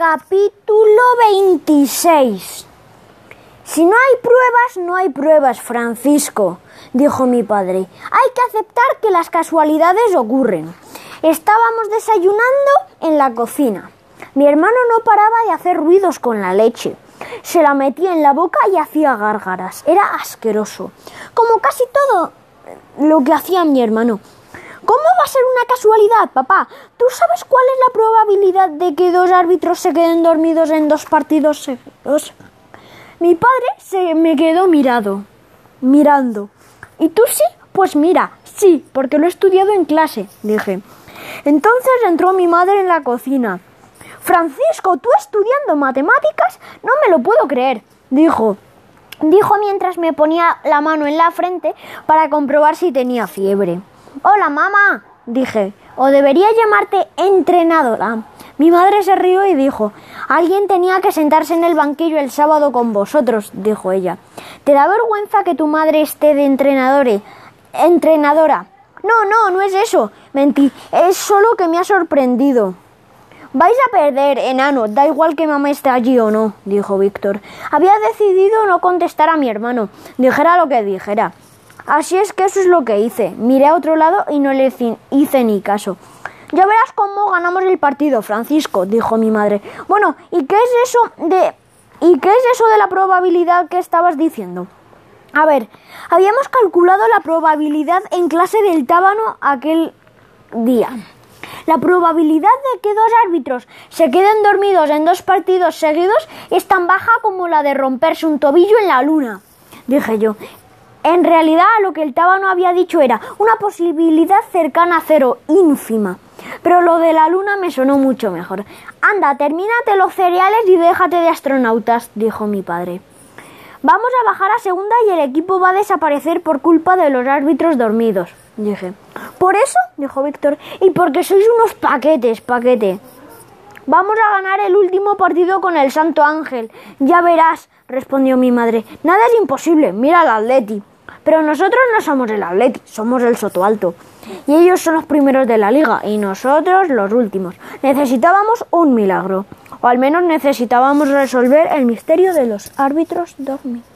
Capítulo 26 Si no hay pruebas, no hay pruebas, Francisco, dijo mi padre. Hay que aceptar que las casualidades ocurren. Estábamos desayunando en la cocina. Mi hermano no paraba de hacer ruidos con la leche. Se la metía en la boca y hacía gárgaras. Era asqueroso. Como casi todo lo que hacía mi hermano. ¿Cómo va a ser una casualidad, papá? ¿Tú sabes cuál es la probabilidad de que dos árbitros se queden dormidos en dos partidos seguidos? Mi padre se me quedó mirado, mirando. ¿Y tú sí? Pues mira, sí, porque lo he estudiado en clase, dije. Entonces entró mi madre en la cocina. Francisco, ¿tú estudiando matemáticas? No me lo puedo creer, dijo. Dijo mientras me ponía la mano en la frente para comprobar si tenía fiebre. Hola, mamá, dije. O debería llamarte entrenadora. Mi madre se rió y dijo Alguien tenía que sentarse en el banquillo el sábado con vosotros, dijo ella. ¿Te da vergüenza que tu madre esté de entrenadore? entrenadora? No, no, no es eso. Mentí. Es solo que me ha sorprendido. Vais a perder, enano, da igual que mamá esté allí o no, dijo Víctor. Había decidido no contestar a mi hermano, dijera lo que dijera. Así es que eso es lo que hice. Miré a otro lado y no le hice ni caso. Ya verás cómo ganamos el partido, Francisco, dijo mi madre. Bueno, ¿y qué es eso de ¿Y qué es eso de la probabilidad que estabas diciendo? A ver, habíamos calculado la probabilidad en clase del tábano aquel día. La probabilidad de que dos árbitros se queden dormidos en dos partidos seguidos es tan baja como la de romperse un tobillo en la luna, dije yo. En realidad lo que el tábano había dicho era una posibilidad cercana a cero, ínfima. Pero lo de la luna me sonó mucho mejor. Anda, termínate los cereales y déjate de astronautas, dijo mi padre. Vamos a bajar a segunda y el equipo va a desaparecer por culpa de los árbitros dormidos, dije. ¿Por eso? dijo Víctor. Y porque sois unos paquetes, paquete. Vamos a ganar el último partido con el Santo Ángel. Ya verás, respondió mi madre. Nada es imposible. Mira al Atleti. Pero nosotros no somos el Atleti, somos el Soto Alto. Y ellos son los primeros de la liga y nosotros los últimos. Necesitábamos un milagro. O al menos necesitábamos resolver el misterio de los árbitros dormidos.